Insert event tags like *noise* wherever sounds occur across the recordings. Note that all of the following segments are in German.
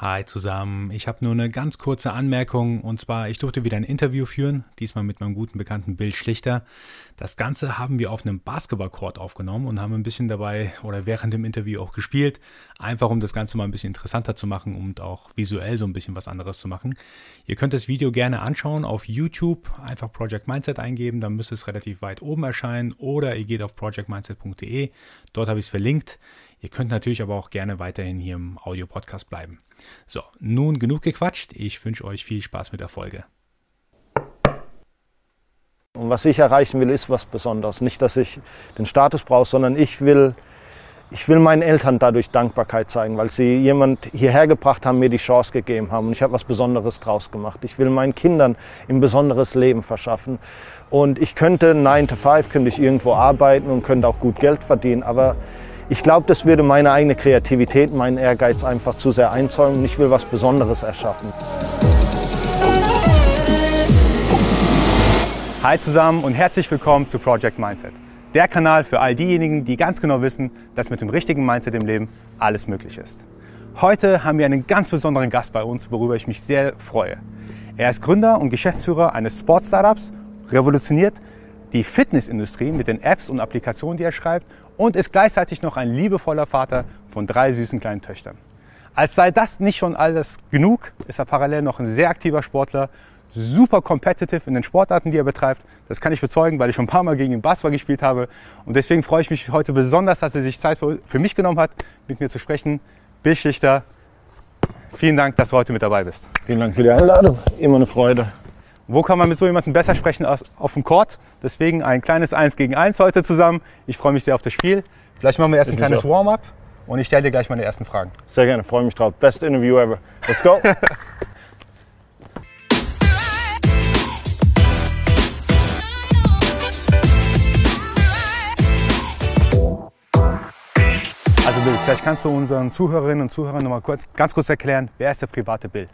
Hi zusammen, ich habe nur eine ganz kurze Anmerkung und zwar, ich durfte wieder ein Interview führen, diesmal mit meinem guten Bekannten Bill Schlichter. Das Ganze haben wir auf einem Basketballcourt aufgenommen und haben ein bisschen dabei oder während dem Interview auch gespielt, einfach um das Ganze mal ein bisschen interessanter zu machen und auch visuell so ein bisschen was anderes zu machen. Ihr könnt das Video gerne anschauen auf YouTube, einfach Project Mindset eingeben, dann müsste es relativ weit oben erscheinen oder ihr geht auf projectmindset.de, dort habe ich es verlinkt. Ihr könnt natürlich aber auch gerne weiterhin hier im Audio-Podcast bleiben. So, nun genug gequatscht. Ich wünsche euch viel Spaß mit der Folge. Und was ich erreichen will, ist was Besonderes. Nicht, dass ich den Status brauche, sondern ich will, ich will meinen Eltern dadurch Dankbarkeit zeigen, weil sie jemand hierher gebracht haben, mir die Chance gegeben haben. Und ich habe was Besonderes draus gemacht. Ich will meinen Kindern ein besonderes Leben verschaffen. Und ich könnte 9 to 5, könnte ich irgendwo arbeiten und könnte auch gut Geld verdienen. Aber ich glaube, das würde meine eigene Kreativität, meinen Ehrgeiz einfach zu sehr einzäumen und ich will was Besonderes erschaffen. Hi zusammen und herzlich willkommen zu Project Mindset. Der Kanal für all diejenigen, die ganz genau wissen, dass mit dem richtigen Mindset im Leben alles möglich ist. Heute haben wir einen ganz besonderen Gast bei uns, worüber ich mich sehr freue. Er ist Gründer und Geschäftsführer eines Sport-Startups, revolutioniert die Fitnessindustrie mit den Apps und Applikationen, die er schreibt und ist gleichzeitig noch ein liebevoller Vater von drei süßen kleinen Töchtern. Als sei das nicht schon alles genug, ist er parallel noch ein sehr aktiver Sportler, super competitive in den Sportarten, die er betreibt. Das kann ich bezeugen, weil ich schon ein paar Mal gegen ihn Basketball gespielt habe. Und deswegen freue ich mich heute besonders, dass er sich Zeit für mich genommen hat, mit mir zu sprechen. Bill Schlichter, vielen Dank, dass du heute mit dabei bist. Vielen Dank für die Einladung. Immer eine Freude. Wo kann man mit so jemandem besser sprechen als auf dem Court? Deswegen ein kleines 1 gegen 1 heute zusammen. Ich freue mich sehr auf das Spiel. Vielleicht machen wir erst ein kleines Warm-up und ich stelle dir gleich meine ersten Fragen. Sehr gerne, freue mich drauf. Best Interview ever. Let's go. Also Bill, vielleicht kannst du unseren Zuhörerinnen und Zuhörern noch mal kurz, ganz kurz erklären, wer ist der private Bill?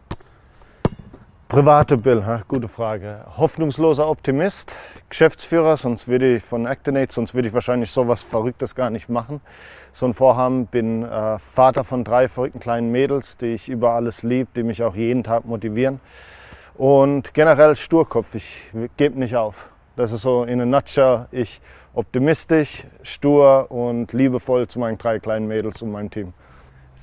Private Bill, ha? gute Frage. Hoffnungsloser Optimist, Geschäftsführer, sonst würde ich von Actinate, sonst würde ich wahrscheinlich sowas Verrücktes gar nicht machen. So ein Vorhaben, bin äh, Vater von drei verrückten kleinen Mädels, die ich über alles liebe, die mich auch jeden Tag motivieren. Und generell Sturkopf, ich gebe nicht auf. Das ist so in a nutshell, ich optimistisch, stur und liebevoll zu meinen drei kleinen Mädels und meinem Team.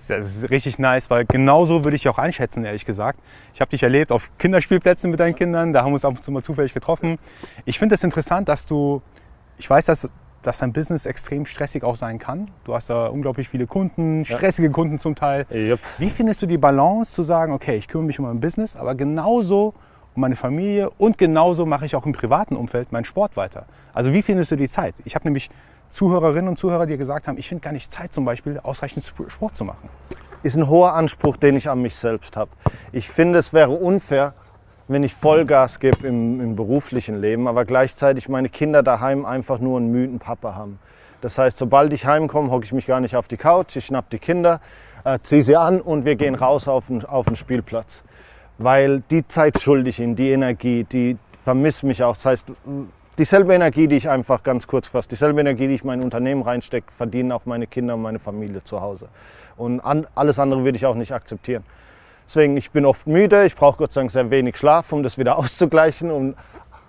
Das ist richtig nice, weil genauso würde ich dich auch einschätzen, ehrlich gesagt. Ich habe dich erlebt auf Kinderspielplätzen mit deinen Kindern, da haben wir uns ab und zu mal zufällig getroffen. Ich finde es das interessant, dass du, ich weiß, dass, dass dein Business extrem stressig auch sein kann. Du hast da unglaublich viele Kunden, stressige ja. Kunden zum Teil. Yep. Wie findest du die Balance zu sagen, okay, ich kümmere mich um mein Business, aber genauso um meine Familie und genauso mache ich auch im privaten Umfeld meinen Sport weiter? Also wie findest du die Zeit? Ich habe nämlich Zuhörerinnen und Zuhörer, die gesagt haben, ich finde gar nicht Zeit zum Beispiel, ausreichend Sport zu machen? Ist ein hoher Anspruch, den ich an mich selbst habe. Ich finde, es wäre unfair, wenn ich Vollgas gebe im, im, beruflichen Leben, aber gleichzeitig meine Kinder daheim einfach nur einen müden Papa haben. Das heißt, sobald ich heimkomme, hocke ich mich gar nicht auf die Couch, ich schnapp die Kinder, äh, ziehe sie an und wir gehen raus auf den, auf den Spielplatz. Weil die Zeit schulde ich ihnen, die Energie, die vermisst mich auch. Das heißt, dieselbe Energie, die ich einfach ganz kurz gefasst, dieselbe Energie, die ich in mein Unternehmen reinstecke, verdienen auch meine Kinder und meine Familie zu Hause. Und an, alles andere würde ich auch nicht akzeptieren. Deswegen, ich bin oft müde, ich brauche Gott sei Dank sehr wenig Schlaf, um das wieder *laughs* auszugleichen, um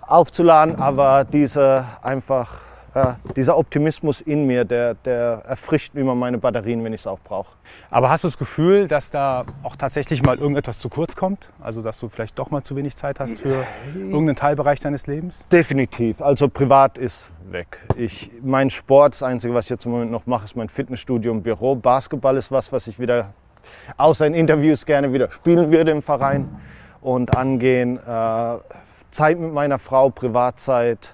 aufzuladen, aber diese einfach ja, dieser Optimismus in mir, der, der erfrischt immer meine Batterien, wenn ich es auch brauche. Aber hast du das Gefühl, dass da auch tatsächlich mal irgendetwas zu kurz kommt? Also dass du vielleicht doch mal zu wenig Zeit hast für irgendeinen Teilbereich deines Lebens? Definitiv. Also privat ist weg. Ich, mein Sport, das Einzige, was ich jetzt im Moment noch mache, ist mein Fitnessstudio im Büro. Basketball ist was, was ich wieder außer in Interviews gerne wieder spielen würde im Verein und angehen. Äh, Zeit mit meiner Frau, Privatzeit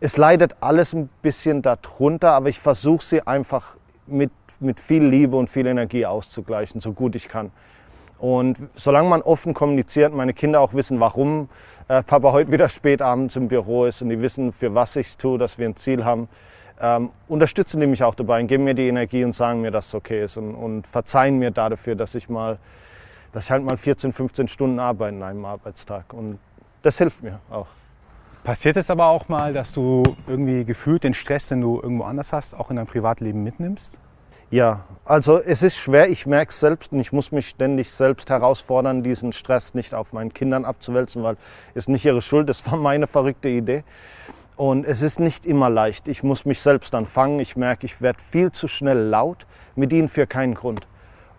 es leidet alles ein bisschen darunter, aber ich versuche sie einfach mit, mit viel Liebe und viel Energie auszugleichen, so gut ich kann. Und solange man offen kommuniziert, meine Kinder auch wissen, warum äh, Papa heute wieder spät abends im Büro ist und die wissen, für was ich es tue, dass wir ein Ziel haben, ähm, unterstützen die mich auch dabei und geben mir die Energie und sagen mir, dass es okay ist und, und verzeihen mir dafür, dass ich mal, dass ich halt mal 14, 15 Stunden arbeite in einem Arbeitstag. Und das hilft mir auch. Passiert es aber auch mal, dass du irgendwie gefühlt den Stress, den du irgendwo anders hast, auch in dein Privatleben mitnimmst? Ja, also es ist schwer, ich merke es selbst und ich muss mich ständig selbst herausfordern, diesen Stress nicht auf meinen Kindern abzuwälzen, weil es nicht ihre Schuld, das war meine verrückte Idee. Und es ist nicht immer leicht. Ich muss mich selbst dann fangen. Ich merke, ich werde viel zu schnell laut mit ihnen für keinen Grund.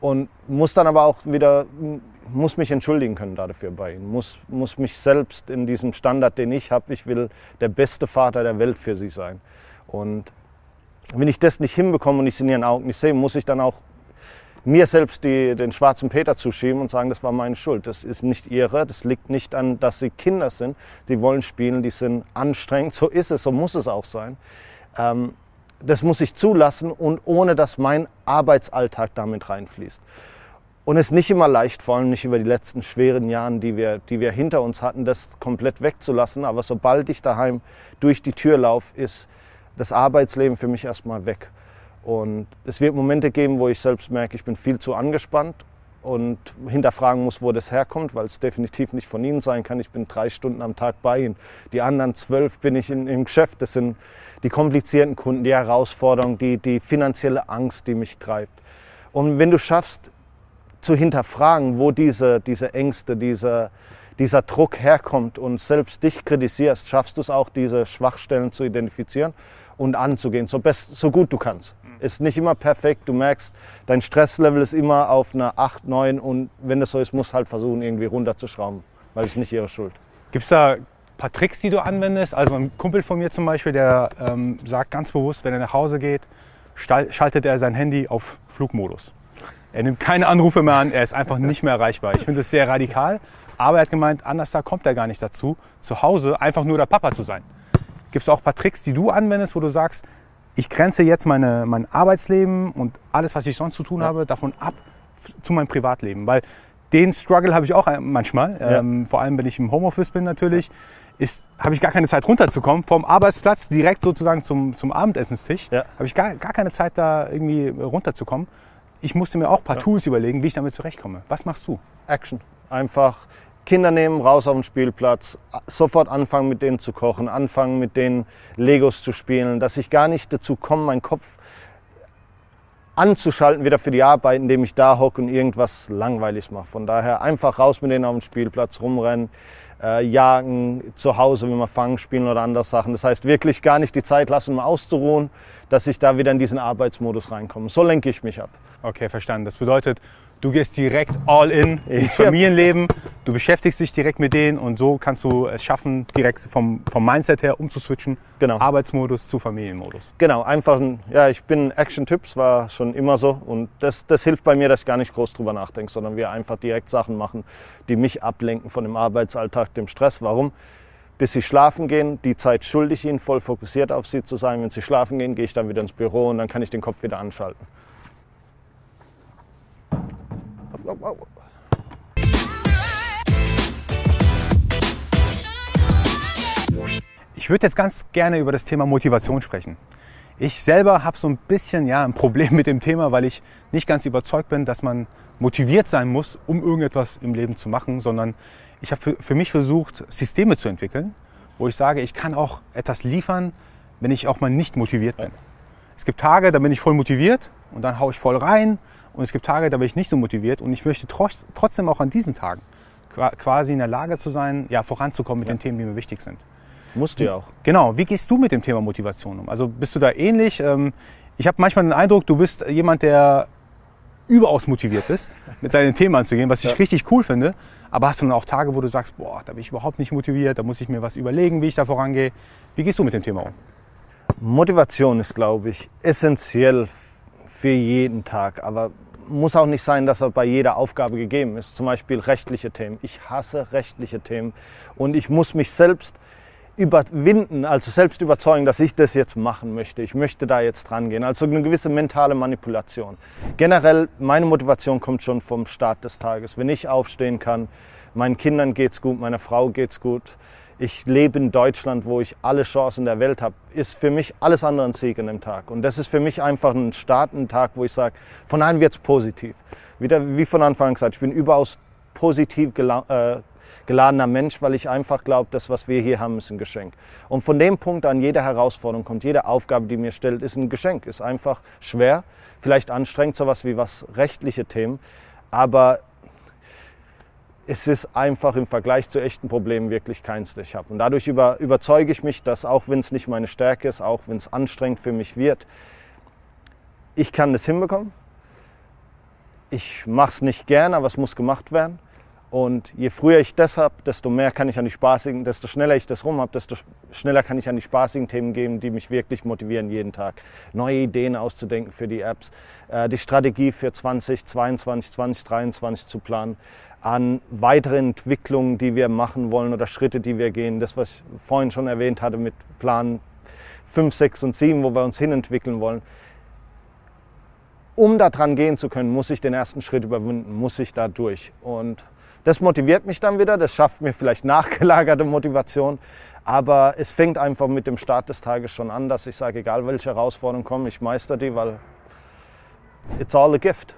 Und muss dann aber auch wieder, muss mich entschuldigen können dafür bei ihnen. Muss, muss mich selbst in diesem Standard, den ich habe, ich will der beste Vater der Welt für sie sein. Und wenn ich das nicht hinbekomme und ich es in ihren Augen nicht sehe, muss ich dann auch mir selbst die, den schwarzen Peter zuschieben und sagen, das war meine Schuld. Das ist nicht ihre, das liegt nicht an, dass sie Kinder sind. Sie wollen spielen, die sind anstrengend. So ist es, so muss es auch sein. Ähm, das muss ich zulassen und ohne, dass mein Arbeitsalltag damit reinfließt. Und es ist nicht immer leicht, vor allem nicht über die letzten schweren Jahre, die wir, die wir hinter uns hatten, das komplett wegzulassen. Aber sobald ich daheim durch die Tür laufe, ist das Arbeitsleben für mich erstmal weg. Und es wird Momente geben, wo ich selbst merke, ich bin viel zu angespannt und hinterfragen muss, wo das herkommt, weil es definitiv nicht von Ihnen sein kann. Ich bin drei Stunden am Tag bei Ihnen. Die anderen zwölf bin ich in, im Geschäft. Das sind die komplizierten Kunden, die Herausforderungen, die, die finanzielle Angst, die mich treibt. Und wenn du schaffst, zu hinterfragen, wo diese, diese Ängste, dieser, dieser Druck herkommt und selbst dich kritisierst, schaffst du es auch, diese Schwachstellen zu identifizieren und anzugehen, so, best, so gut du kannst ist nicht immer perfekt. Du merkst, dein Stresslevel ist immer auf einer 8, 9 und wenn das so ist, musst halt versuchen, irgendwie runterzuschrauben, weil es nicht ihre Schuld. Gibt es da ein paar Tricks, die du anwendest? Also ein Kumpel von mir zum Beispiel, der ähm, sagt ganz bewusst, wenn er nach Hause geht, schaltet er sein Handy auf Flugmodus. Er nimmt keine Anrufe mehr an, er ist einfach nicht mehr erreichbar. Ich finde das sehr radikal, aber er hat gemeint, anders da kommt er gar nicht dazu, zu Hause einfach nur der Papa zu sein. Gibt es auch ein paar Tricks, die du anwendest, wo du sagst, ich grenze jetzt meine, mein Arbeitsleben und alles, was ich sonst zu tun ja. habe, davon ab zu meinem Privatleben. Weil den Struggle habe ich auch manchmal, ja. ähm, vor allem wenn ich im Homeoffice bin natürlich, ist, habe ich gar keine Zeit runterzukommen. Vom Arbeitsplatz direkt sozusagen zum, zum Abendessenstisch ja. habe ich gar, gar keine Zeit da irgendwie runterzukommen. Ich musste mir auch ein paar Tools überlegen, wie ich damit zurechtkomme. Was machst du? Action. Einfach Kinder nehmen, raus auf den Spielplatz, sofort anfangen mit denen zu kochen, anfangen mit denen Legos zu spielen, dass ich gar nicht dazu komme, meinen Kopf anzuschalten wieder für die Arbeit, indem ich da hocke und irgendwas langweilig mache. Von daher einfach raus mit denen auf den Spielplatz, rumrennen, äh, jagen, zu Hause, wenn wir fangen, spielen oder andere Sachen. Das heißt wirklich gar nicht die Zeit lassen, um auszuruhen, dass ich da wieder in diesen Arbeitsmodus reinkomme. So lenke ich mich ab. Okay, verstanden. Das bedeutet, du gehst direkt all in ins Familienleben, du beschäftigst dich direkt mit denen und so kannst du es schaffen, direkt vom, vom Mindset her umzuswitchen, genau. Arbeitsmodus zu Familienmodus. Genau, einfach, ein, ja, ich bin Action-Typ, war schon immer so und das, das hilft bei mir, dass ich gar nicht groß drüber nachdenke, sondern wir einfach direkt Sachen machen, die mich ablenken von dem Arbeitsalltag, dem Stress. Warum? bis sie schlafen gehen. Die Zeit schulde ich ihnen, voll fokussiert auf sie zu sein. Wenn sie schlafen gehen, gehe ich dann wieder ins Büro und dann kann ich den Kopf wieder anschalten. Ich würde jetzt ganz gerne über das Thema Motivation sprechen. Ich selber habe so ein bisschen ja, ein Problem mit dem Thema, weil ich nicht ganz überzeugt bin, dass man motiviert sein muss, um irgendetwas im Leben zu machen, sondern ich habe für, für mich versucht, Systeme zu entwickeln, wo ich sage, ich kann auch etwas liefern, wenn ich auch mal nicht motiviert bin. Es gibt Tage, da bin ich voll motiviert und dann haue ich voll rein und es gibt Tage, da bin ich nicht so motiviert und ich möchte trotzdem auch an diesen Tagen quasi in der Lage zu sein, ja, voranzukommen mit ja. den Themen, die mir wichtig sind. Musst du ja auch. Genau. Wie gehst du mit dem Thema Motivation um? Also bist du da ähnlich? Ähm, ich habe manchmal den Eindruck, du bist jemand, der überaus motiviert ist, mit seinen *laughs* Themen anzugehen, was ich ja. richtig cool finde. Aber hast du dann auch Tage, wo du sagst, boah, da bin ich überhaupt nicht motiviert, da muss ich mir was überlegen, wie ich da vorangehe. Wie gehst du mit dem Thema um? Motivation ist, glaube ich, essentiell für jeden Tag. Aber muss auch nicht sein, dass er bei jeder Aufgabe gegeben ist. Zum Beispiel rechtliche Themen. Ich hasse rechtliche Themen und ich muss mich selbst überwinden, also selbst überzeugen, dass ich das jetzt machen möchte. Ich möchte da jetzt dran gehen. Also eine gewisse mentale Manipulation. Generell, meine Motivation kommt schon vom Start des Tages. Wenn ich aufstehen kann, meinen Kindern geht's gut, meiner Frau geht's gut, ich lebe in Deutschland, wo ich alle Chancen der Welt habe, ist für mich alles andere ein Sieg in dem Tag. Und das ist für mich einfach ein Start, ein Tag, wo ich sage, von einem wird es positiv. Wieder, wie von Anfang gesagt, ich bin überaus positiv äh, geladener Mensch, weil ich einfach glaube, das, was wir hier haben, ist ein Geschenk. Und von dem Punkt an, jede Herausforderung kommt, jede Aufgabe, die mir stellt, ist ein Geschenk. Ist einfach schwer, vielleicht anstrengend, sowas wie was rechtliche Themen. Aber es ist einfach im Vergleich zu echten Problemen wirklich keins, das ich habe. Und dadurch über, überzeuge ich mich, dass auch wenn es nicht meine Stärke ist, auch wenn es anstrengend für mich wird, ich kann das hinbekommen. Ich mache es nicht gern, aber es muss gemacht werden. Und je früher ich das habe, desto mehr kann ich an die spaßigen, desto schneller ich das rum habe, desto schneller kann ich an die spaßigen Themen gehen, die mich wirklich motivieren jeden Tag. Neue Ideen auszudenken für die Apps, äh, die Strategie für 2022, 2023 zu planen, an weiteren Entwicklungen, die wir machen wollen oder Schritte, die wir gehen. Das, was ich vorhin schon erwähnt hatte mit Plan 5, 6 und 7, wo wir uns hinentwickeln wollen um da dran gehen zu können, muss ich den ersten Schritt überwinden, muss ich da durch. Und das motiviert mich dann wieder, das schafft mir vielleicht nachgelagerte Motivation. Aber es fängt einfach mit dem Start des Tages schon an, dass ich sage, egal welche Herausforderungen kommen, ich meister die, weil it's all a gift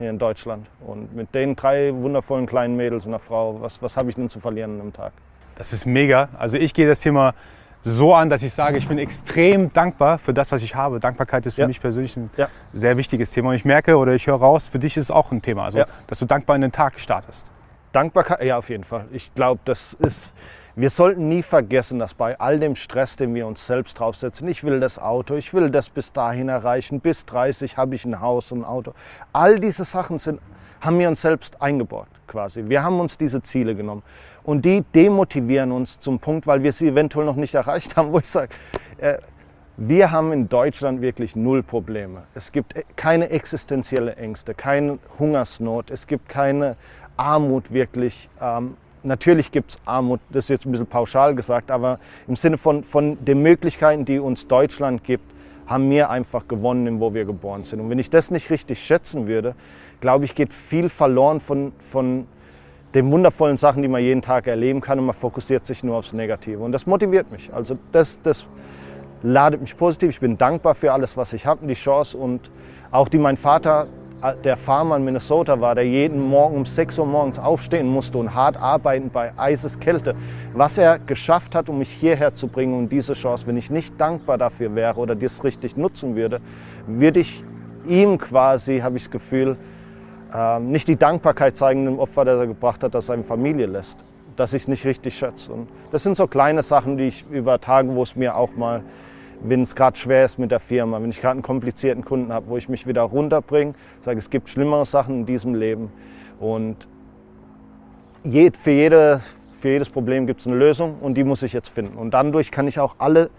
hier in Deutschland. Und mit den drei wundervollen kleinen Mädels und einer Frau, was, was habe ich denn zu verlieren am Tag? Das ist mega. Also ich gehe das Thema so an, dass ich sage, ich bin extrem dankbar für das, was ich habe. Dankbarkeit ist für ja. mich persönlich ein ja. sehr wichtiges Thema. Und ich merke oder ich höre raus, für dich ist es auch ein Thema. Also, ja. dass du dankbar in den Tag startest. Dankbarkeit, ja, auf jeden Fall. Ich glaube, das ist, wir sollten nie vergessen, dass bei all dem Stress, den wir uns selbst draufsetzen, ich will das Auto, ich will das bis dahin erreichen, bis 30 habe ich ein Haus und ein Auto. All diese Sachen sind, haben wir uns selbst eingebaut quasi. Wir haben uns diese Ziele genommen. Und die demotivieren uns zum Punkt, weil wir sie eventuell noch nicht *laughs* erreicht haben, wo ich sage, äh, wir haben in Deutschland wirklich null Probleme. Es gibt e, keine existenzielle Ängste, keine Hungersnot, es gibt keine Armut wirklich. Ähm, natürlich gibt es Armut, das ist jetzt ein bisschen pauschal gesagt, aber im Sinne von, von den Möglichkeiten, die uns Deutschland gibt, haben wir einfach gewonnen, wo wir geboren sind. Und wenn ich das nicht richtig schätzen würde, glaube ich, geht viel verloren von, von den wundervollen Sachen, die man jeden Tag erleben kann und man fokussiert sich nur aufs Negative. Und das motiviert mich. Also das, das ladet mich positiv. Ich bin dankbar für alles, was ich habe, die Chance und auch die mein Vater der Farmer in Minnesota war, der jeden Morgen um 6 Uhr morgens aufstehen musste und hart arbeiten bei Eiseskälte. Was er geschafft hat, um mich hierher zu bringen und diese Chance, wenn ich nicht dankbar dafür wäre oder das richtig nutzen würde, würde ich ihm quasi, habe ich das Gefühl, ähm, nicht die Dankbarkeit zeigen dem Opfer, das er gebracht hat, dass seine Familie lässt, dass ich es nicht richtig schätze. Und das sind so kleine Sachen, die ich über Tage, wo es mir auch mal wenn es gerade schwer ist mit der Firma, wenn ich gerade einen komplizierten Kunden habe, wo ich mich wieder runterbringe, sage, es gibt schlimmere Sachen in diesem Leben und für, jede, für jedes Problem gibt es eine Lösung und die muss ich jetzt finden. Und dadurch kann ich auch alle,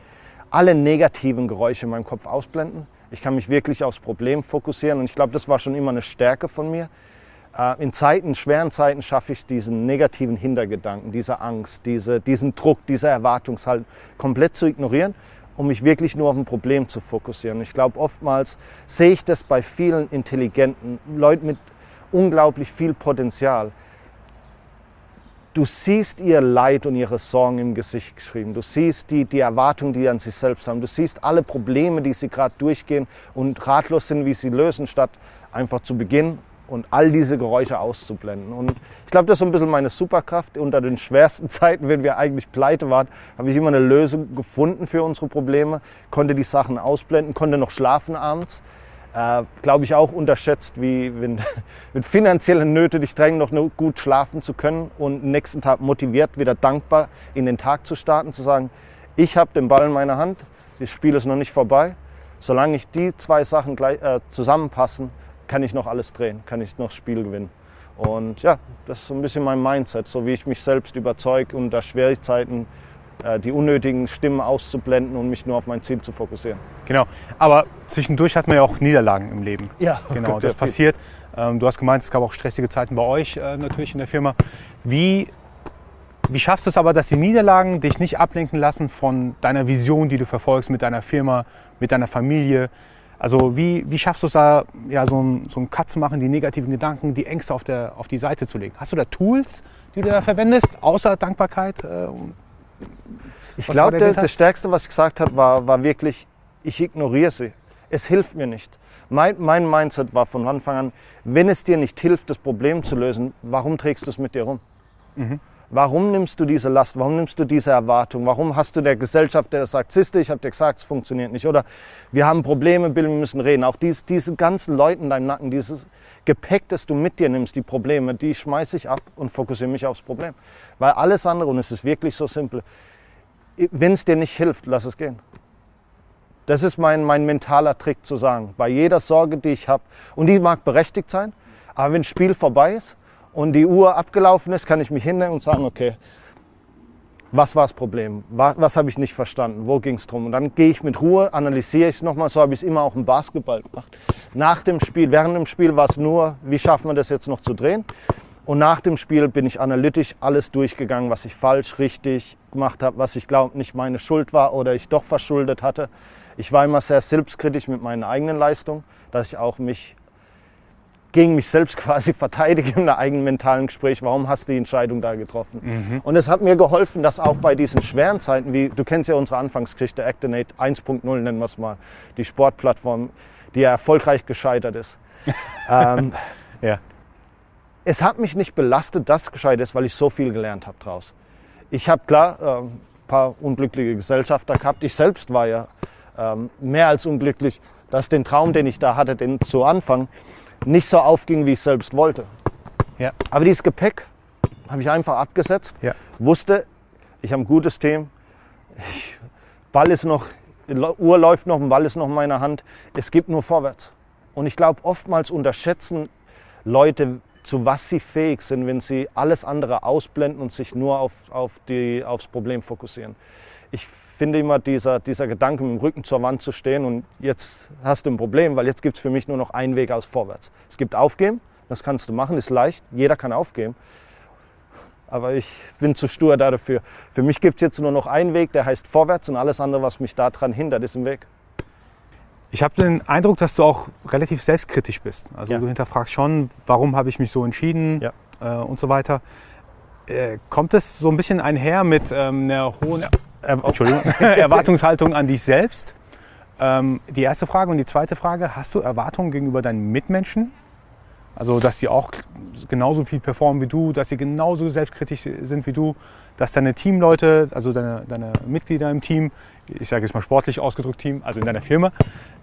alle negativen Geräusche in meinem Kopf ausblenden. Ich kann mich wirklich aufs Problem fokussieren und ich glaube, das war schon immer eine Stärke von mir. Äh, in Zeiten, schweren Zeiten schaffe ich es, diesen negativen Hintergedanken, diese Angst, diese, diesen Druck, diese Erwartungshaltung komplett zu ignorieren um mich wirklich nur auf ein Problem zu fokussieren. Ich glaube, oftmals sehe ich das bei vielen intelligenten Leuten mit unglaublich viel Potenzial. Du siehst ihr Leid und ihre Sorgen im Gesicht geschrieben. Du siehst die, die Erwartungen, die sie an sich selbst haben. Du siehst alle Probleme, die sie gerade durchgehen und ratlos sind, wie sie lösen, statt einfach zu beginnen und all diese Geräusche auszublenden. Und ich glaube, das ist so ein bisschen meine Superkraft. Unter den schwersten *laughs* Zeiten, wenn wir eigentlich pleite waren, habe ich immer eine Lösung gefunden für unsere Probleme, konnte die Sachen ausblenden, konnte noch schlafen abends. Äh, glaube ich auch unterschätzt, wie wenn *laughs* mit finanziellen Nöte dich drängen, noch gut schlafen zu können und nächsten Tag motiviert, wieder dankbar in den Tag zu starten, zu sagen, ich habe den Ball in meiner Hand, das Spiel ist noch nicht vorbei. Solange ich die zwei Sachen gleich, äh, zusammenpassen, kann ich noch alles drehen, kann ich noch das Spiel gewinnen. Und ja, das ist so ein bisschen mein Mindset, so wie ich mich selbst überzeuge, unter Schwierigkeiten äh, die unnötigen Stimmen auszublenden und mich nur auf mein Ziel zu fokussieren. Genau, aber zwischendurch hat man ja auch Niederlagen im Leben. Ja, *laughs* genau, das passiert. Ähm, du hast gemeint, es gab auch stressige Zeiten bei euch äh, natürlich in der Firma. Wie, wie schaffst du es aber, dass die Niederlagen dich nicht ablenken lassen von deiner Vision, die du verfolgst mit deiner Firma, mit deiner Familie? Also wie, wie schaffst du es da, ja, so einen so Cut zu machen, die negativen Gedanken, die Ängste auf, der, auf die Seite zu legen? Hast du da Tools, die du da verwendest, außer Dankbarkeit? Äh, ich glaube, das Stärkste, was ich gesagt habe, war, war wirklich, ich ignoriere sie. Es hilft mir nicht. Mein, mein Mindset war von Anfang an, wenn es dir nicht hilft, das Problem zu lösen, warum trägst du es mit dir rum? Mhm. Warum nimmst du diese Last? Warum nimmst du diese Erwartung? Warum hast du der Gesellschaft, der sagt, siehste, ich habe dir gesagt, es funktioniert nicht. Oder wir haben Probleme, Bill, wir müssen reden. Auch dies, diese ganzen Leute in deinem Nacken, dieses Gepäck, das du mit dir nimmst, die Probleme, die schmeiße ich ab und fokussiere mich aufs Problem. Weil alles andere, und es ist wirklich so simpel, wenn es dir nicht hilft, lass es gehen. Das ist mein, mein mentaler Trick zu sagen. Bei jeder Sorge, die ich habe, und die mag berechtigt sein, aber wenn das Spiel vorbei ist und die Uhr abgelaufen ist, kann ich mich hinnehmen und sagen, okay, was war das Problem? Was, was habe ich nicht verstanden? Wo ging es drum? Und dann gehe ich mit Ruhe, analysiere ich es nochmal. So habe ich es immer auch im Basketball gemacht. Nach dem Spiel, während dem Spiel war es nur, wie schaffen wir das jetzt noch zu drehen? Und nach dem Spiel bin ich analytisch alles durchgegangen, was ich falsch, richtig gemacht habe, was ich glaube nicht meine Schuld war oder ich doch verschuldet hatte. Ich war immer sehr selbstkritisch mit meinen eigenen Leistungen, dass ich auch mich gegen mich selbst *laughs* quasi verteidige in einem eigenen mentalen Gespräch. Warum hast du die Entscheidung da getroffen? Mhm. Und es hat mir geholfen, dass auch bei diesen schweren Zeiten, wie du kennst ja unsere Anfangsgeschichte, Actinate 1.0 nennen wir es mal, die Sportplattform, die ja erfolgreich gescheitert ist. *laughs* ähm, ja. Es hat mich nicht belastet, dass es gescheitert ist, weil ich so viel gelernt habe draus. Ich habe klar äh, ein paar unglückliche Gesellschafter gehabt. Ich selbst war ja ähm, mehr als unglücklich, dass den Traum, den ich da hatte, den zu Anfang, nicht so aufging, wie ich selbst wollte. Ja. Aber dieses Gepäck habe ich einfach abgesetzt, ja. wusste, ich habe ein gutes Team, ich, Ball ist noch, Uhr läuft noch, ein Ball ist noch in meiner Hand, es gibt nur vorwärts. Und ich glaube, oftmals unterschätzen Leute, zu was sie fähig sind, wenn sie alles andere ausblenden und sich nur auf, auf die, aufs Problem fokussieren. Ich finde immer dieser, dieser Gedanke, mit dem Rücken zur Wand zu stehen und jetzt hast du ein Problem, weil jetzt gibt es für mich nur noch einen Weg aus vorwärts. Es gibt Aufgeben, das kannst du machen, ist leicht, jeder kann aufgeben. Aber ich bin zu stur dafür. Für mich gibt es jetzt nur noch einen Weg, der heißt vorwärts und alles andere, was mich daran hindert, ist im Weg. Ich habe den Eindruck, dass du auch relativ selbstkritisch bist. Also ja. du hinterfragst schon, warum habe ich mich so entschieden ja. äh, und so weiter. Äh, kommt es so ein bisschen einher mit ähm, einer hohen Entschuldigung, *laughs* Erwartungshaltung an dich selbst. Ähm, die erste Frage und die zweite Frage, hast du Erwartungen gegenüber deinen Mitmenschen? Also, dass sie auch genauso viel performen wie du, dass sie genauso selbstkritisch sind wie du, dass deine Teamleute, also deine, deine Mitglieder im Team, ich sage jetzt mal sportlich ausgedrückt Team, also in deiner Firma,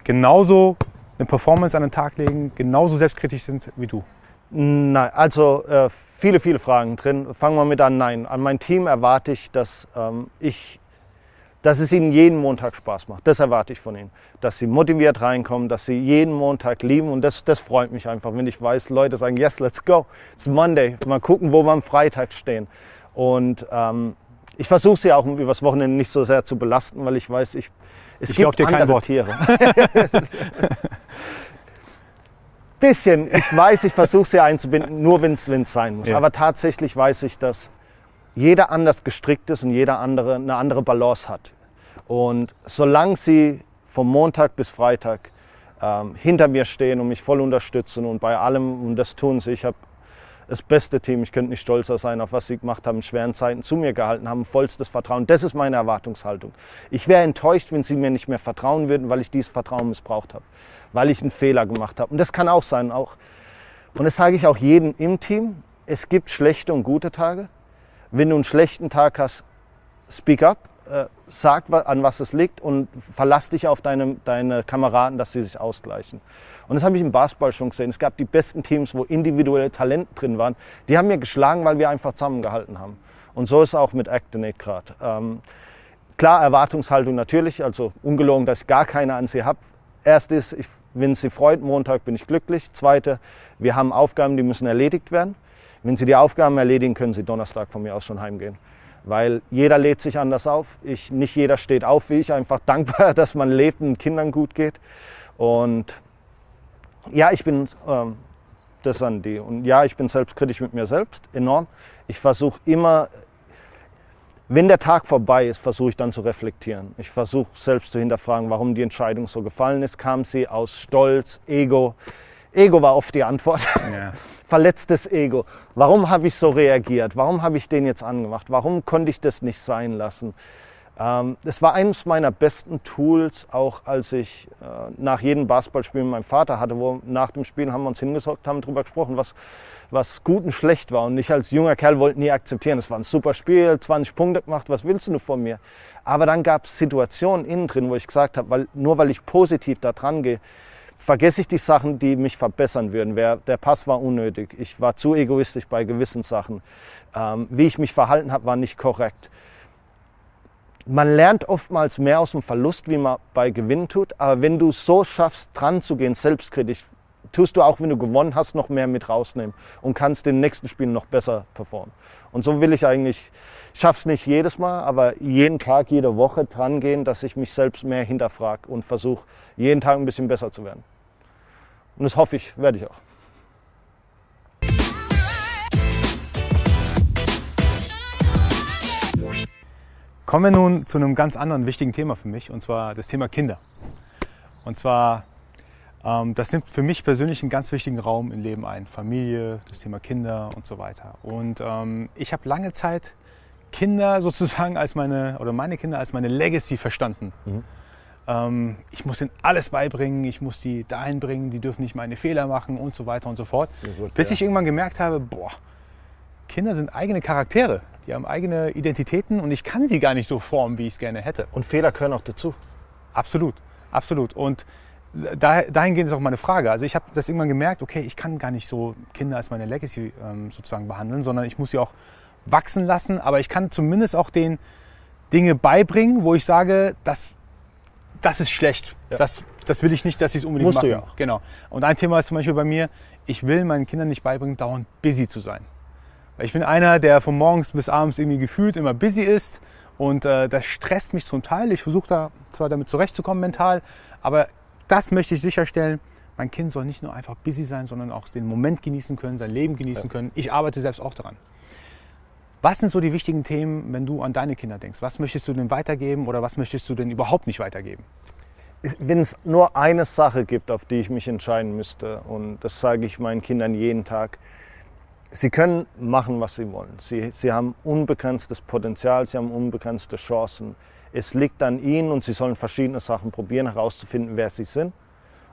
genauso eine Performance an den Tag legen, genauso selbstkritisch sind wie du? Nein, also äh, viele, viele Fragen drin. Fangen wir mit an. Nein, an mein Team erwarte ich, dass ähm, ich dass es ihnen jeden Montag Spaß macht. Das erwarte ich von ihnen. Dass sie motiviert reinkommen, dass sie jeden Montag lieben. Und das, das freut mich einfach, wenn ich weiß, Leute sagen, yes, let's go. It's Monday. Mal gucken, wo wir am Freitag stehen. Und ähm, ich versuche sie auch übers Wochenende nicht so sehr zu belasten, weil ich weiß, ich, es ich gibt dir andere kein Wort. Tiere. *laughs* Bisschen. Ich weiß, ich versuche sie einzubinden, nur wenn es sein muss. Ja. Aber tatsächlich weiß ich, dass jeder anders gestrickt ist und jeder andere eine andere Balance hat. Und solange sie vom Montag bis Freitag ähm, hinter mir stehen und mich voll unterstützen und bei allem, und das tun sie, ich habe das beste Team, ich könnte nicht stolzer sein, auf was sie gemacht haben, in schweren Zeiten zu mir gehalten haben, vollstes Vertrauen. Das ist meine Erwartungshaltung. Ich wäre enttäuscht, wenn sie mir nicht mehr vertrauen würden, weil ich dieses Vertrauen missbraucht habe, weil ich einen Fehler gemacht habe. Und das kann auch sein, auch. Und das sage ich auch jedem im Team. Es gibt schlechte und gute Tage. Wenn du einen schlechten Tag hast, speak up, äh, sag, an was es liegt und verlass dich auf deine, deine Kameraden, dass sie sich ausgleichen. Und das habe ich im Basketball schon gesehen. Es gab die besten Teams, wo individuelle Talente drin waren. Die haben mir geschlagen, weil wir einfach zusammengehalten haben. Und so ist es auch mit Actinate gerade. Ähm, klar, Erwartungshaltung natürlich, also ungelogen, dass ich gar keine an sie habe. Erst ist, ich, wenn sie freut, Montag bin ich glücklich. Zweite, wir haben Aufgaben, die müssen erledigt werden. Wenn Sie die Aufgaben erledigen, können Sie Donnerstag von mir aus schon heimgehen. Weil jeder lädt sich anders auf. Ich, nicht jeder steht auf wie ich. Einfach *laughs* dankbar, dass man lebt und Kindern gut geht. Und ja, ich bin ähm, das an die. Und ja, ich bin selbstkritisch mit mir selbst, enorm. Ich versuche immer, wenn der Tag vorbei ist, versuche ich dann zu reflektieren. Ich versuche selbst zu hinterfragen, warum die Entscheidung so gefallen ist. Kam sie aus Stolz, Ego? Ego war oft die Antwort. Ja. *laughs* Verletztes Ego. Warum habe ich so reagiert? Warum habe ich den jetzt angemacht? Warum konnte ich das nicht sein lassen? Ähm, das war eines meiner besten Tools, auch als ich äh, nach jedem Basketballspiel mit meinem Vater hatte, wo nach dem Spiel haben wir uns hingesorgt, haben darüber gesprochen, was, was gut und schlecht war. Und ich als junger Kerl wollte nie akzeptieren, es war ein super Spiel, 20 Punkte gemacht, was willst du von mir? Aber dann gab es Situationen innen drin, wo ich gesagt habe, weil, nur weil ich positiv da dran gehe, vergesse ich die Sachen, die mich verbessern würden. Der Pass war unnötig. Ich war zu egoistisch bei gewissen Sachen. Ähm, wie ich mich verhalten habe, war nicht korrekt. Man lernt oftmals mehr aus dem Verlust, wie man bei Gewinn tut. Aber wenn du so schaffst, dran zu gehen, selbstkritisch, tust du auch, wenn du gewonnen hast, noch mehr mit rausnehmen und kannst den nächsten Spiel noch besser performen. Und so will ich eigentlich, ich schaff's nicht jedes Mal, aber jeden Tag, jede Woche dran gehen, dass ich mich selbst mehr hinterfrage und versuche, jeden Tag ein bisschen besser zu werden. Und das hoffe ich, werde ich auch. Kommen wir nun zu einem ganz anderen wichtigen Thema für mich, und zwar das Thema Kinder. Und zwar, das nimmt für mich persönlich einen ganz wichtigen Raum im Leben ein. Familie, das Thema Kinder und so weiter. Und ähm, ich habe lange Zeit Kinder *laughs* sozusagen als meine, oder meine Kinder als meine Legacy verstanden. Mhm. Ähm, ich muss ihnen alles beibringen, ich muss die dahin bringen, die dürfen nicht meine Fehler machen und so weiter und so fort. Gut, Bis ja. ich irgendwann gemerkt habe, boah, Kinder sind eigene Charaktere, die haben eigene Identitäten und ich kann sie gar nicht so formen, wie ich es gerne hätte. Und Fehler gehören auch dazu. Absolut, absolut. Und dahingehend ist auch meine Frage. Also ich habe das irgendwann gemerkt, okay, ich kann gar nicht so Kinder als meine Legacy ähm, sozusagen behandeln, sondern ich muss sie auch wachsen lassen, aber ich kann zumindest auch den Dinge beibringen, wo ich sage, das das ist schlecht. Ja. Das, das will ich nicht, dass sie es unbedingt Musst machen. Du ja. Genau. Und ein Thema ist zum Beispiel bei mir, ich will meinen Kindern nicht beibringen, dauernd busy zu sein. Weil ich bin einer, der von morgens bis abends irgendwie gefühlt immer busy ist und äh, das stresst mich zum Teil. Ich versuche da zwar damit zurechtzukommen mental, aber das möchte ich sicherstellen. Mein Kind soll nicht nur einfach busy sein, sondern auch den Moment genießen können, sein Leben genießen ja. können. Ich arbeite selbst auch daran. Was sind so die wichtigen Themen, wenn du an deine Kinder denkst? Was möchtest du denn weitergeben oder was möchtest du denn überhaupt nicht weitergeben? Wenn es nur eine Sache gibt, auf die ich mich entscheiden müsste, und das sage ich meinen Kindern jeden Tag, sie können machen, was sie wollen. Sie, sie haben unbegrenztes Potenzial, sie haben unbegrenzte Chancen. Es liegt an ihnen und sie sollen verschiedene Sachen probieren, herauszufinden, wer sie sind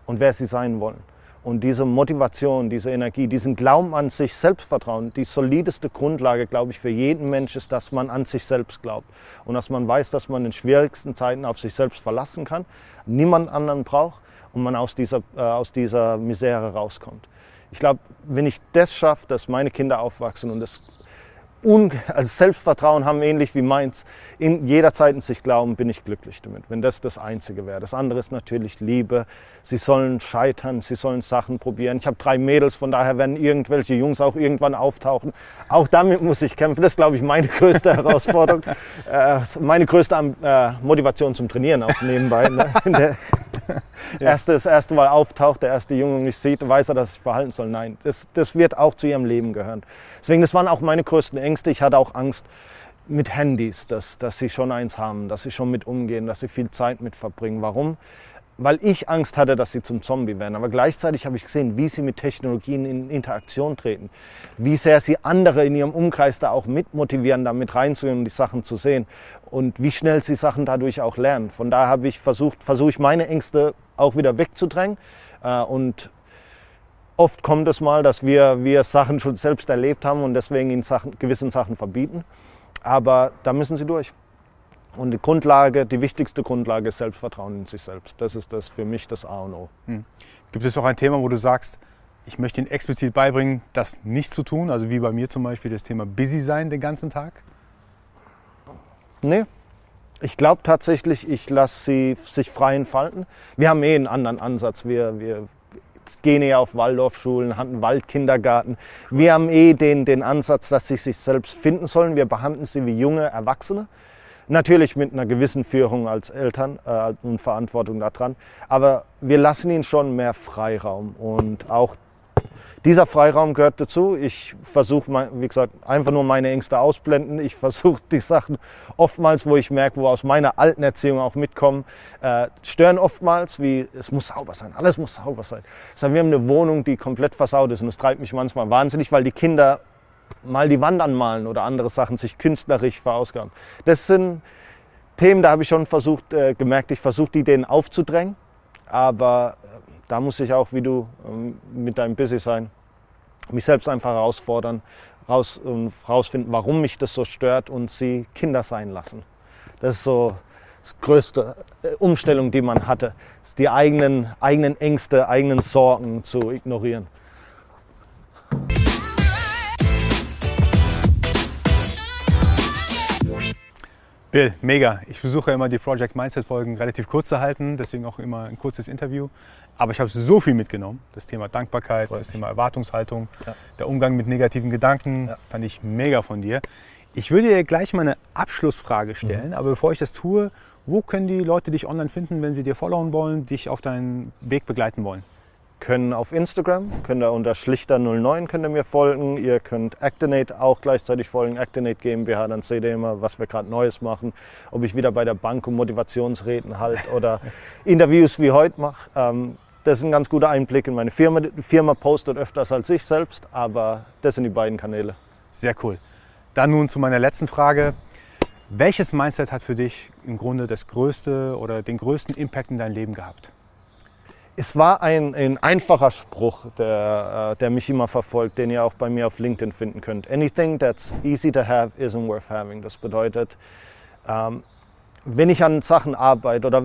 und wer sie sein wollen. Und diese Motivation, diese Energie, diesen Glauben an sich, Selbstvertrauen, die solideste Grundlage, glaube ich, für jeden Mensch ist, dass man an sich selbst glaubt. Und dass man weiß, dass man in schwierigsten Zeiten auf sich selbst verlassen kann, niemand anderen braucht und man aus dieser, äh, aus dieser Misere rauskommt. Ich glaube, wenn ich das schaffe, dass meine Kinder aufwachsen und das Un also Selbstvertrauen haben, ähnlich wie meins, in jeder Zeit in sich glauben, bin ich glücklich damit, wenn das das Einzige wäre. Das andere ist natürlich Liebe. Sie sollen scheitern, sie sollen Sachen probieren. Ich habe drei Mädels, von daher werden irgendwelche Jungs auch irgendwann auftauchen. Auch damit muss ich kämpfen. Das ist, glaube ich, meine größte *laughs* Herausforderung. äh, meine größte äh, Motivation zum Trainieren auch nebenbei. Ne? *laughs* Der erste, das erste Mal auftaucht, der erste Junge mich sieht, weiß er, dass ich verhalten soll. Nein, das, das wird auch zu ihrem Leben gehören. Deswegen, das waren auch meine größten Ängste. Ich hatte auch Angst mit Handys, dass, dass sie schon eins haben, dass sie schon mit umgehen, dass sie viel Zeit mit verbringen. Warum? Weil ich Angst hatte, dass sie zum Zombie werden. Aber gleichzeitig habe ich gesehen, wie sie mit Technologien in Interaktion treten, wie sehr sie andere in ihrem Umkreis da auch mitmotivieren, da mit reinzugehen und die Sachen zu sehen und wie schnell sie Sachen dadurch auch lernen. Von daher habe ich versucht, versuche ich meine Ängste auch wieder wegzudrängen äh, und Oft kommt es mal, dass wir, wir Sachen schon selbst erlebt haben und deswegen in Sachen, gewissen Sachen verbieten. Aber da müssen sie durch. Und die Grundlage, die wichtigste Grundlage ist Selbstvertrauen in sich selbst. Das ist das für mich das A und O. Hm. Gibt es auch ein Thema, wo du sagst, ich möchte ihnen explizit beibringen, das nicht zu tun? Also wie bei mir zum Beispiel das Thema Busy sein den ganzen Tag? Nee. Ich glaube tatsächlich, ich lasse sie sich frei entfalten. Wir haben eh einen anderen Ansatz. Wir, wir gehen eher auf Waldorfschulen, haben einen Waldkindergarten. Wir haben eh den, den Ansatz, dass sie sich selbst finden sollen. Wir behandeln sie wie junge Erwachsene. Natürlich mit einer gewissen Führung als Eltern äh, und Verantwortung daran. Aber wir lassen ihnen schon mehr Freiraum. Und auch dieser Freiraum gehört dazu. Ich versuche, wie gesagt, einfach nur meine Ängste ausblenden. Ich *laughs* versuche die Sachen oftmals, wo ich merke, wo aus meiner alten Erziehung auch mitkommen, äh, stören oftmals, wie es muss sauber sein, alles muss sauber sein. Das wir haben eine Wohnung, die komplett versaut ist und es treibt mich manchmal wahnsinnig, weil die Kinder mal die Wand anmalen oder andere Sachen sich künstlerisch verausgaben. Das sind Themen, da habe ich schon versucht, äh, gemerkt, ich versuche die denen aufzudrängen. Aber da muss ich auch, wie du ähm, mit deinem Busy sein, mich selbst einfach herausfordern, raus, und rausfinden, warum mich das so stört und sie Kinder sein lassen. Das ist so das größte äh, Umstellung, die man hatte, ist die eigenen, eigenen Ängste, eigenen Sorgen zu ignorieren. Bill, mega. Ich versuche immer die Project Mindset Folgen relativ kurz zu halten, deswegen auch immer ein kurzes Interview. Aber ich habe so viel mitgenommen. Das Thema Dankbarkeit, das Thema Erwartungshaltung, ja. der Umgang mit negativen Gedanken, ja. fand ich mega von dir. Ich würde dir gleich mal eine Abschlussfrage stellen, mhm. aber bevor ich das tue, wo können die Leute dich online finden, wenn sie dir followen wollen, dich auf deinen Weg begleiten wollen? Können auf Instagram, könnt ihr unter schlichter09 könnt ihr mir folgen. Ihr könnt Actinate auch gleichzeitig folgen, Actinate GmbH, dann seht ihr immer, was wir gerade Neues machen. Ob ich wieder bei der Bank um Motivationsreden halt *laughs* oder Interviews wie heute mache. Ähm, das ist ein ganz guter Einblick in meine Firma. Die Firma postet öfters als ich selbst, aber das sind die beiden Kanäle. Sehr cool. Dann nun zu meiner letzten Frage. Welches Mindset hat für dich im Grunde das größte oder den größten Impact in dein Leben gehabt? Es war ein, ein einfacher Spruch, der, äh, der mich immer verfolgt, den ihr auch bei mir auf LinkedIn finden könnt. Anything that's easy to have isn't worth having. Das bedeutet, ähm, wenn ich an Sachen arbeite oder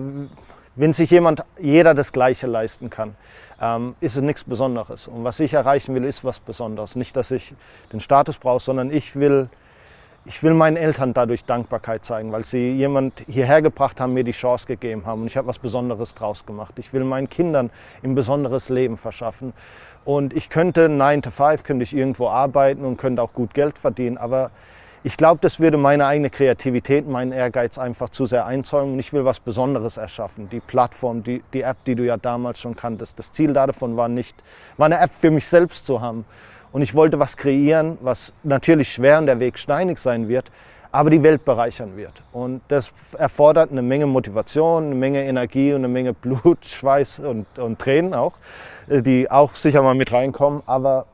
wenn sich jemand, jeder das Gleiche leisten kann, ähm, ist es nichts Besonderes. Und was ich erreichen will, ist was Besonderes. Nicht, dass ich den Status brauche, sondern ich will ich will meinen Eltern dadurch Dankbarkeit zeigen, weil sie jemand hierher gebracht haben, mir die Chance gegeben haben. Und ich habe was Besonderes draus gemacht. Ich will meinen Kindern ein besonderes Leben verschaffen. Und ich könnte 9 to 5, könnte ich irgendwo arbeiten und könnte auch gut Geld verdienen, aber ich glaube, das würde meine eigene Kreativität, meinen Ehrgeiz einfach zu sehr einzäumen und ich will was Besonderes erschaffen. Die Plattform, die, die App, die du ja damals schon kanntest, das Ziel davon war nicht, war eine App für mich selbst zu haben, und ich wollte was kreieren, was natürlich schwer und der Weg steinig sein wird, aber die Welt bereichern wird. Und das erfordert eine Menge Motivation, eine Menge Energie und eine Menge *laughs* Blut, Schweiß und, und Tränen auch, äh, die auch sicher mal mit reinkommen. Aber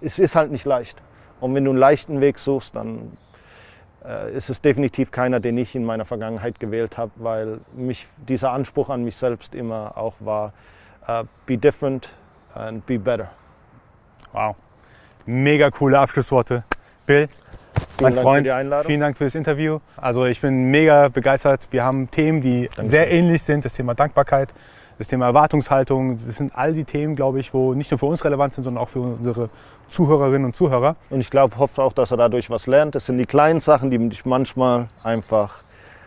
es ist halt nicht leicht. Und wenn du einen leichten Weg suchst, dann äh, ist es definitiv keiner, den ich in meiner Vergangenheit gewählt habe, weil mich dieser Anspruch an mich selbst immer auch war, uh, be different and be better. Wow. Mega coole Abschlussworte. Bill, mein Dank Freund, vielen Dank für das Interview. Also ich bin mega begeistert. Wir haben Themen, die Dankeschön. sehr ähnlich sind. Das Thema Dankbarkeit, das Thema Erwartungshaltung. Das sind all die Themen, glaube ich, wo nicht nur für uns relevant sind, sondern auch für unsere Zuhörerinnen und Zuhörer. Und ich glaube, hoffe auch, dass er dadurch was lernt. Das sind die kleinen Sachen, die dich manchmal einfach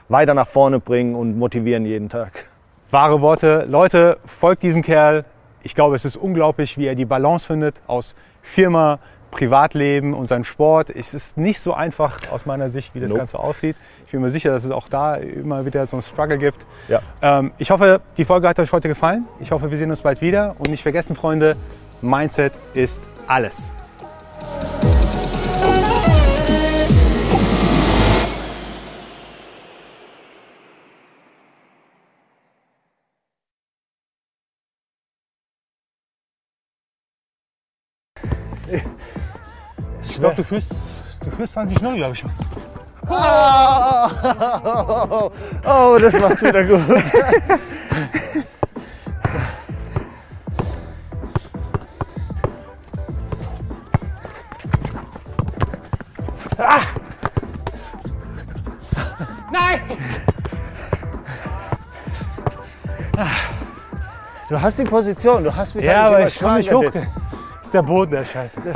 weiter nach vorne bringen und motivieren jeden Tag. Wahre Worte. Leute, folgt diesem Kerl. Ich glaube, es ist unglaublich, wie er die Balance findet aus Firma, Privatleben und seinem Sport. Es ist nicht so einfach aus meiner Sicht, wie das nope. Ganze aussieht. Ich bin mir sicher, dass es auch da immer wieder so einen Struggle gibt. Ja. Ähm, ich hoffe, die Folge hat euch heute gefallen. Ich hoffe, wir sehen uns bald wieder. Und nicht vergessen, Freunde, Mindset ist alles. Ich glaube, du führst, du führst 20-0, glaube ich. Oh, *laughs* oh, das macht wieder gut. ah! Nein! Du hast die Position, du hast mich ja, aber ich komme nicht hoch. Das ist der Boden, der Scheiße. *laughs*